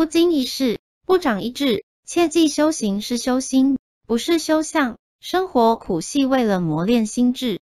不经一事，不长一智。切记修行是修心，不是修相。生活苦系为了磨练心智，